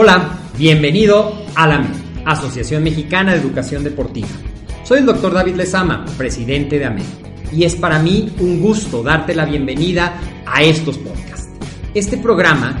Hola, bienvenido a la AMED, Asociación Mexicana de Educación Deportiva. Soy el doctor David Lezama, presidente de AMED, y es para mí un gusto darte la bienvenida a estos podcasts. Este programa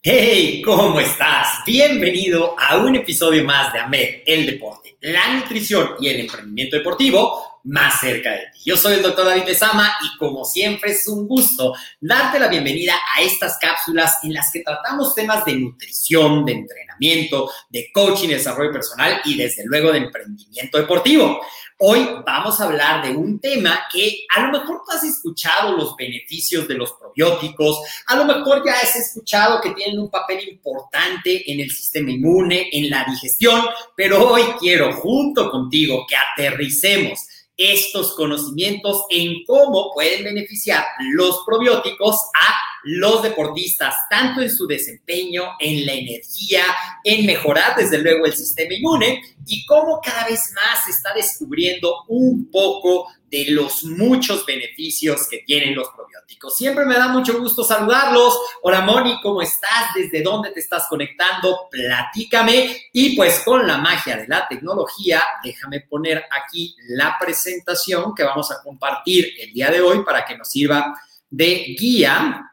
Hey, ¿cómo estás? Bienvenido a un episodio más de AMED, el deporte, la nutrición y el emprendimiento deportivo más cerca de ti. Yo soy el doctor David Lezama y como siempre es un gusto darte la bienvenida a estas cápsulas en las que tratamos temas de nutrición, de entrenamiento, de coaching, desarrollo personal y desde luego de emprendimiento deportivo. Hoy vamos a hablar de un tema que a lo mejor tú has escuchado los beneficios de los probióticos, a lo mejor ya has escuchado que tienen un papel importante en el sistema inmune, en la digestión, pero hoy quiero junto contigo que aterricemos estos conocimientos en cómo pueden beneficiar los probióticos a los deportistas, tanto en su desempeño, en la energía, en mejorar desde luego el sistema inmune y cómo cada vez más se está descubriendo un poco de los muchos beneficios que tienen los probióticos. Siempre me da mucho gusto saludarlos. Hola Moni, ¿cómo estás? ¿Desde dónde te estás conectando? Platícame. Y pues con la magia de la tecnología, déjame poner aquí la presentación que vamos a compartir el día de hoy para que nos sirva de guía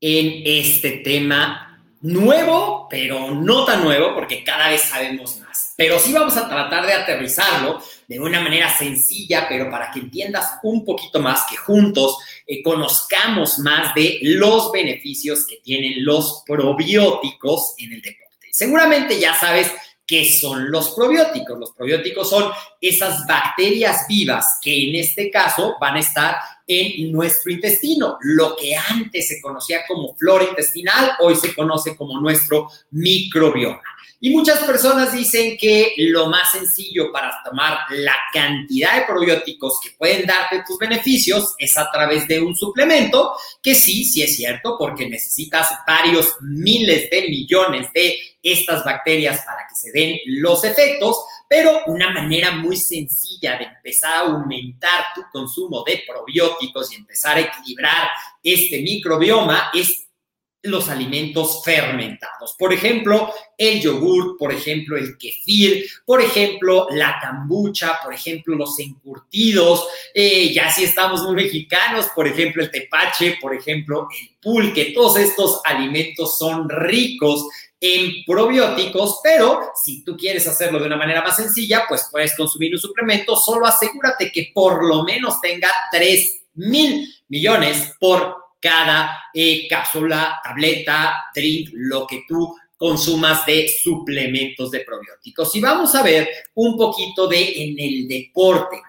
en este tema nuevo, pero no tan nuevo porque cada vez sabemos más. Pero sí vamos a tratar de aterrizarlo de una manera sencilla, pero para que entiendas un poquito más, que juntos eh, conozcamos más de los beneficios que tienen los probióticos en el deporte. Seguramente ya sabes ¿Qué son los probióticos? Los probióticos son esas bacterias vivas que en este caso van a estar en nuestro intestino. Lo que antes se conocía como flora intestinal, hoy se conoce como nuestro microbioma. Y muchas personas dicen que lo más sencillo para tomar la cantidad de probióticos que pueden darte tus beneficios es a través de un suplemento, que sí, sí es cierto, porque necesitas varios miles de millones de estas bacterias para que se den los efectos, pero una manera muy sencilla de empezar a aumentar tu consumo de probióticos y empezar a equilibrar este microbioma es los alimentos fermentados. Por ejemplo, el yogur, por ejemplo, el kefir, por ejemplo, la cambucha, por ejemplo, los encurtidos, eh, ya si estamos muy mexicanos, por ejemplo, el tepache, por ejemplo, el pulque, todos estos alimentos son ricos en probióticos, pero si tú quieres hacerlo de una manera más sencilla, pues puedes consumir un suplemento, solo asegúrate que por lo menos tenga 3 mil millones por cada eh, cápsula, tableta, drink, lo que tú consumas de suplementos de probióticos. Y vamos a ver un poquito de en el deporte.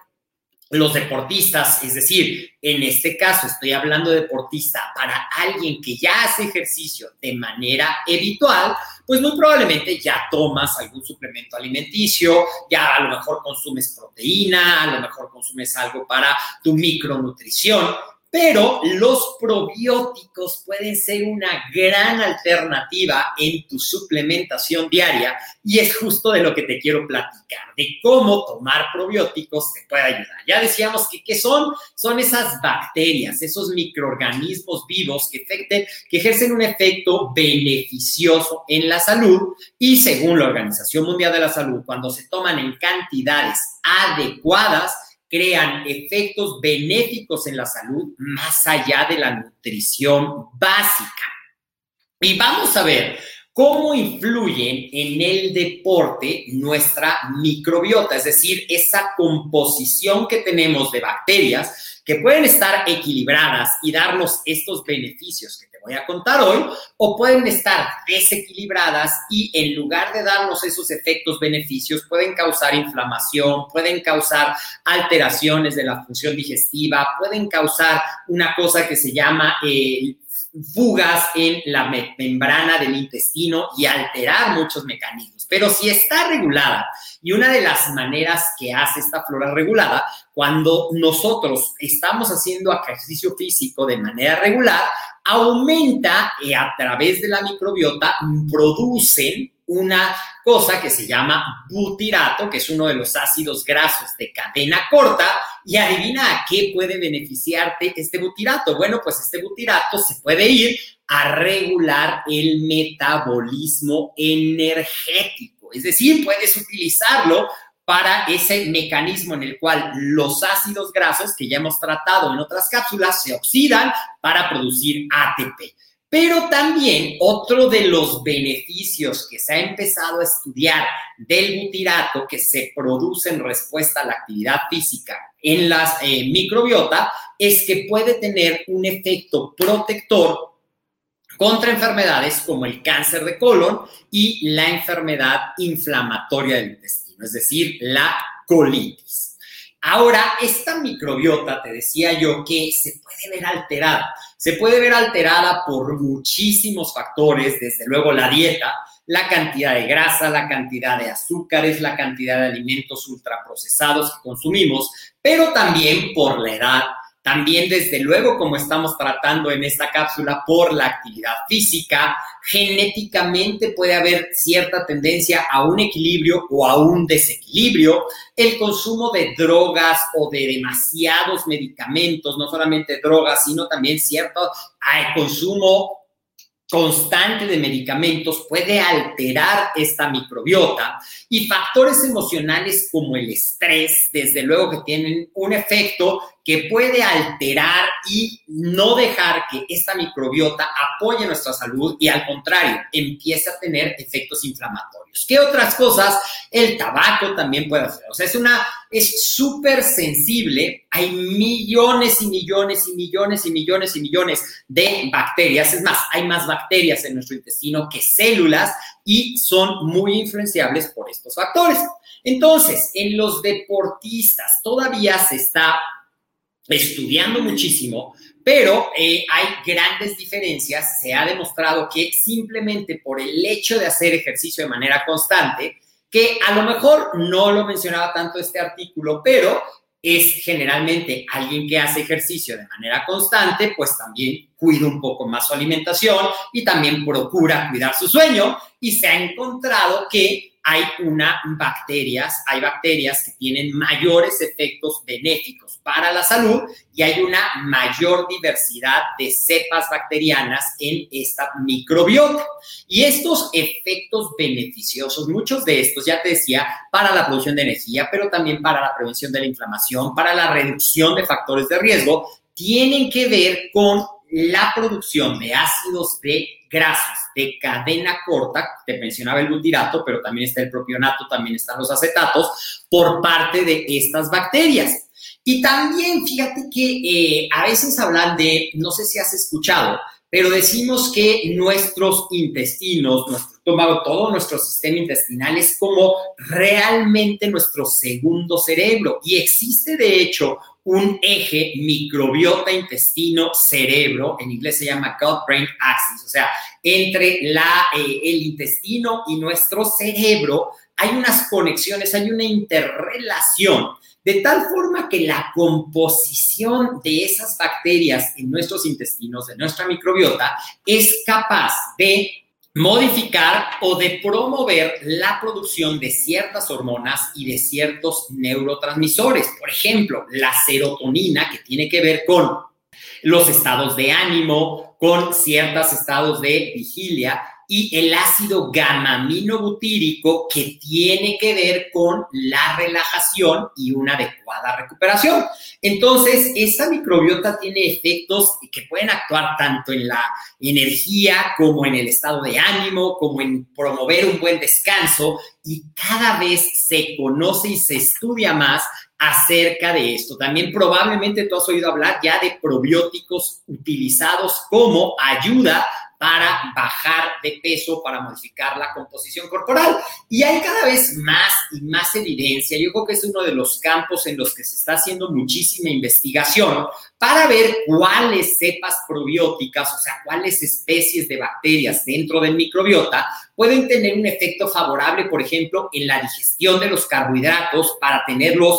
Los deportistas, es decir, en este caso estoy hablando de deportista para alguien que ya hace ejercicio de manera habitual, pues muy probablemente ya tomas algún suplemento alimenticio, ya a lo mejor consumes proteína, a lo mejor consumes algo para tu micronutrición, pero los probióticos pueden ser una gran alternativa en tu suplementación diaria y es justo de lo que te quiero platicar, de cómo tomar probióticos te puede ayudar. Ya decíamos que ¿qué son? Son esas bacterias, esos microorganismos vivos que, que ejercen un efecto beneficioso en la salud y según la Organización Mundial de la Salud, cuando se toman en cantidades adecuadas, crean efectos benéficos en la salud más allá de la nutrición básica. Y vamos a ver cómo influyen en el deporte nuestra microbiota, es decir, esa composición que tenemos de bacterias que pueden estar equilibradas y darnos estos beneficios que voy a contar hoy, o pueden estar desequilibradas y en lugar de darnos esos efectos beneficios, pueden causar inflamación, pueden causar alteraciones de la función digestiva, pueden causar una cosa que se llama eh, fugas en la membrana del intestino y alterar muchos mecanismos. Pero si está regulada, y una de las maneras que hace esta flora regulada, cuando nosotros estamos haciendo ejercicio físico de manera regular, aumenta y a través de la microbiota producen una cosa que se llama butirato, que es uno de los ácidos grasos de cadena corta, y adivina a qué puede beneficiarte este butirato. Bueno, pues este butirato se puede ir a regular el metabolismo energético, es decir, puedes utilizarlo para ese mecanismo en el cual los ácidos grasos que ya hemos tratado en otras cápsulas se oxidan para producir ATP. Pero también otro de los beneficios que se ha empezado a estudiar del butirato que se produce en respuesta a la actividad física en la eh, microbiota es que puede tener un efecto protector contra enfermedades como el cáncer de colon y la enfermedad inflamatoria del intestino es decir, la colitis. Ahora, esta microbiota, te decía yo, que se puede ver alterada. Se puede ver alterada por muchísimos factores, desde luego la dieta, la cantidad de grasa, la cantidad de azúcares, la cantidad de alimentos ultraprocesados que consumimos, pero también por la edad, también, desde luego, como estamos tratando en esta cápsula, por la actividad física, genéticamente puede haber cierta tendencia a un equilibrio o a un desequilibrio. El consumo de drogas o de demasiados medicamentos, no solamente drogas, sino también cierto consumo constante de medicamentos puede alterar esta microbiota y factores emocionales como el estrés, desde luego que tienen un efecto que puede alterar y no dejar que esta microbiota apoye nuestra salud y al contrario, empiece a tener efectos inflamatorios. ¿Qué otras cosas? El tabaco también puede hacer. O sea, es una, es súper sensible. Hay millones y millones y millones y millones y millones de bacterias. Es más, hay más bacterias en nuestro intestino que células y son muy influenciables por estos factores. Entonces, en los deportistas todavía se está estudiando muchísimo, pero eh, hay grandes diferencias. Se ha demostrado que simplemente por el hecho de hacer ejercicio de manera constante, que a lo mejor no lo mencionaba tanto este artículo, pero es generalmente alguien que hace ejercicio de manera constante, pues también cuida un poco más su alimentación y también procura cuidar su sueño y se ha encontrado que hay una bacterias, hay bacterias que tienen mayores efectos benéficos para la salud y hay una mayor diversidad de cepas bacterianas en esta microbiota. Y estos efectos beneficiosos, muchos de estos, ya te decía, para la producción de energía, pero también para la prevención de la inflamación, para la reducción de factores de riesgo, tienen que ver con la producción de ácidos de grasos de cadena corta, te mencionaba el butirato, pero también está el propionato, también están los acetatos, por parte de estas bacterias. Y también fíjate que eh, a veces hablan de, no sé si has escuchado, pero decimos que nuestros intestinos, nuestro estómago, todo nuestro sistema intestinal es como realmente nuestro segundo cerebro. Y existe de hecho un eje microbiota intestino cerebro, en inglés se llama gut brain axis, o sea, entre la, eh, el intestino y nuestro cerebro hay unas conexiones, hay una interrelación de tal forma que la composición de esas bacterias en nuestros intestinos, de nuestra microbiota, es capaz de modificar o de promover la producción de ciertas hormonas y de ciertos neurotransmisores. Por ejemplo, la serotonina, que tiene que ver con los estados de ánimo, con ciertos estados de vigilia y el ácido gamma-aminobutírico que tiene que ver con la relajación y una adecuada recuperación. Entonces, esta microbiota tiene efectos que pueden actuar tanto en la energía como en el estado de ánimo, como en promover un buen descanso y cada vez se conoce y se estudia más acerca de esto. También probablemente tú has oído hablar ya de probióticos utilizados como ayuda para bajar de peso, para modificar la composición corporal. Y hay cada vez más y más evidencia. Yo creo que es uno de los campos en los que se está haciendo muchísima investigación para ver cuáles cepas probióticas, o sea, cuáles especies de bacterias dentro del microbiota pueden tener un efecto favorable, por ejemplo, en la digestión de los carbohidratos para tenerlos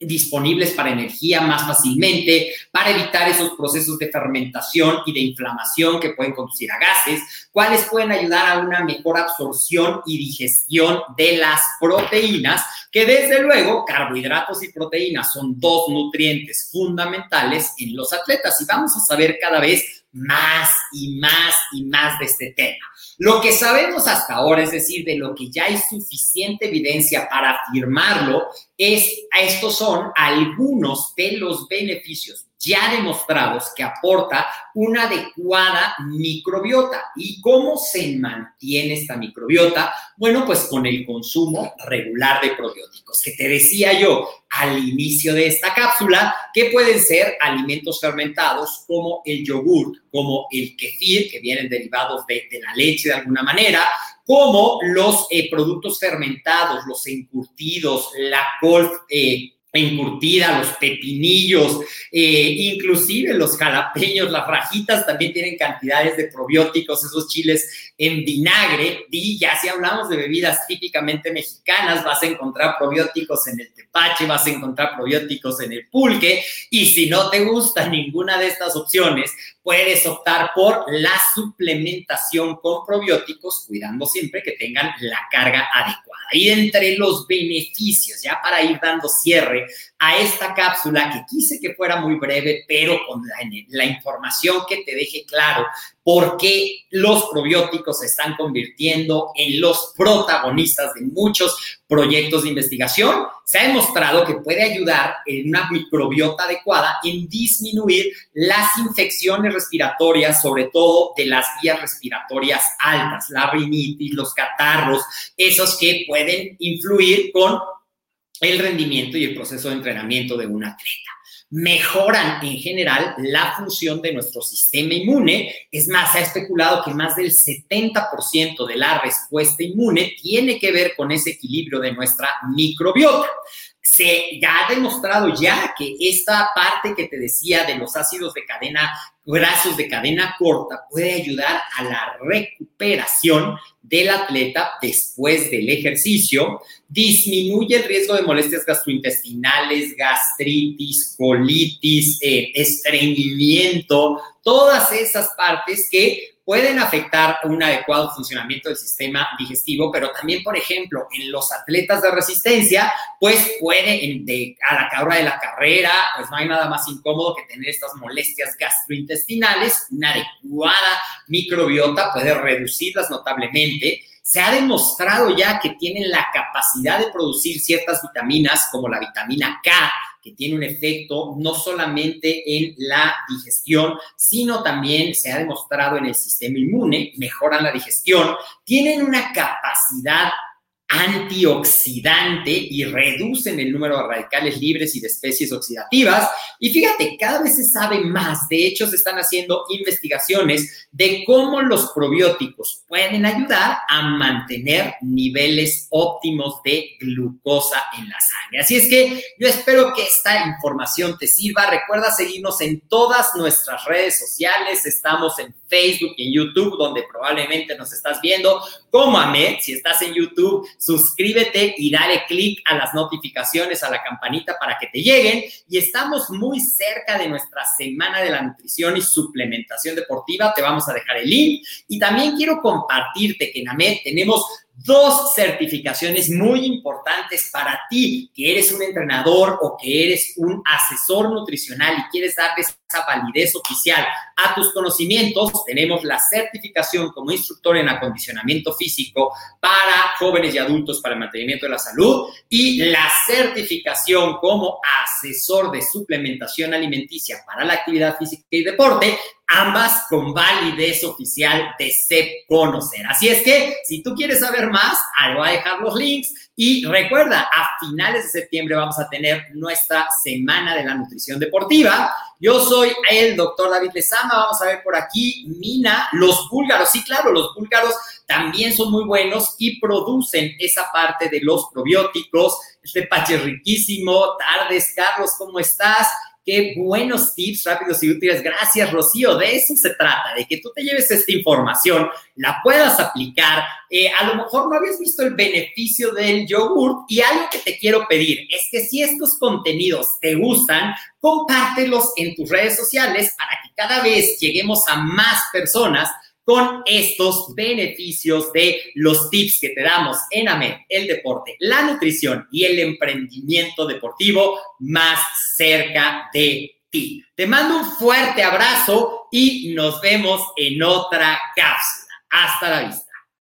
disponibles para energía más fácilmente, para evitar esos procesos de fermentación y de inflamación que pueden conducir a gases, cuáles pueden ayudar a una mejor absorción y digestión de las proteínas, que desde luego carbohidratos y proteínas son dos nutrientes fundamentales en los atletas y vamos a saber cada vez más y más y más de este tema. Lo que sabemos hasta ahora, es decir, de lo que ya hay suficiente evidencia para afirmarlo, es, estos son algunos de los beneficios ya demostrados que aporta una adecuada microbiota. ¿Y cómo se mantiene esta microbiota? Bueno, pues con el consumo regular de probióticos, que te decía yo al inicio de esta cápsula, que pueden ser alimentos fermentados como el yogur, como el kefir, que vienen derivados de, la leche de alguna manera, como los eh, productos fermentados, los encurtidos, la col eh, encurtida, los pepinillos, eh, inclusive los jalapeños, las rajitas también tienen cantidades de probióticos, esos chiles en vinagre. Y ya si hablamos de bebidas típicamente mexicanas, vas a encontrar probióticos en el tepache, vas a encontrar probióticos en el pulque. Y si no te gusta ninguna de estas opciones, puedes optar por la suplementación con probióticos, cuidando siempre que tengan la carga adecuada. Y entre los beneficios, ya para ir dando cierre a esta cápsula que quise que fuera muy breve, pero con la, información que te deje claro por qué los probióticos se están convirtiendo en los protagonistas de muchos proyectos de investigación. Se ha demostrado que puede ayudar en una microbiota adecuada en disminuir las infecciones respiratorias, sobre todo de las vías respiratorias altas, la rinitis, los catarros, esos que pueden influir con el rendimiento y el proceso de entrenamiento de un atleta. Mejoran en general la función de nuestro sistema inmune. Es más, se ha especulado que más del 70% de la respuesta inmune tiene que ver con ese equilibrio de nuestra microbiota se ha demostrado ya que esta parte que te decía de los ácidos de cadena, grasos de cadena corta, puede ayudar a la recuperación del atleta después del ejercicio, disminuye el riesgo de molestias gastrointestinales, gastritis, colitis, eh, estreñimiento, todas esas partes que pueden afectar un adecuado funcionamiento del sistema digestivo, pero también, por ejemplo, en los atletas de resistencia, pues puede, de, a la hora de la carrera, pues no hay nada más incómodo que tener estas molestias gastrointestinales. Una adecuada microbiota puede reducirlas notablemente. Se ha demostrado ya que tienen la capacidad de producir ciertas vitaminas como la vitamina K, que tiene un efecto no solamente en la digestión, sino también se ha demostrado en el sistema inmune, mejoran la digestión, tienen una capacidad antioxidante y reducen el número de radicales libres y de especies oxidativas. Y fíjate, cada vez se sabe más. De hecho, se están haciendo investigaciones de cómo los probióticos pueden ayudar a mantener niveles óptimos de glucosa en la sangre. Así es que yo espero que esta información te sirva. Recuerda seguirnos en todas nuestras redes sociales. Estamos en Facebook y en YouTube, donde probablemente nos estás viendo como. Si estás en YouTube, suscríbete y dale clic a las notificaciones, a la campanita para que te lleguen. Y estamos muy cerca de nuestra semana de la nutrición y suplementación deportiva. Te vamos a dejar el link. Y también quiero compartirte que en AMED tenemos dos certificaciones muy importantes para ti, que eres un entrenador o que eres un asesor nutricional y quieres darle esa validez oficial a tus conocimientos. Tenemos la certificación como instructor en acondicionamiento físico para jóvenes y adultos para el mantenimiento de la salud y la certificación como asesor de suplementación alimenticia para la actividad física y deporte ambas con validez oficial de SEP Conocer. Así es que, si tú quieres saber más, ahí voy a dejar los links. Y recuerda, a finales de septiembre vamos a tener nuestra Semana de la Nutrición Deportiva. Yo soy el doctor David Lezama. Vamos a ver por aquí, Mina, los búlgaros. Sí, claro, los búlgaros también son muy buenos y producen esa parte de los probióticos. Este pache riquísimo. Tardes, Carlos, ¿cómo estás? Qué buenos tips rápidos y útiles. Gracias, Rocío. De eso se trata, de que tú te lleves esta información, la puedas aplicar. Eh, a lo mejor no habías visto el beneficio del yogurt y algo que te quiero pedir es que si estos contenidos te gustan, compártelos en tus redes sociales para que cada vez lleguemos a más personas con estos beneficios de los tips que te damos en AMED, el deporte, la nutrición y el emprendimiento deportivo más cerca de ti. Te mando un fuerte abrazo y nos vemos en otra cápsula. Hasta la vista.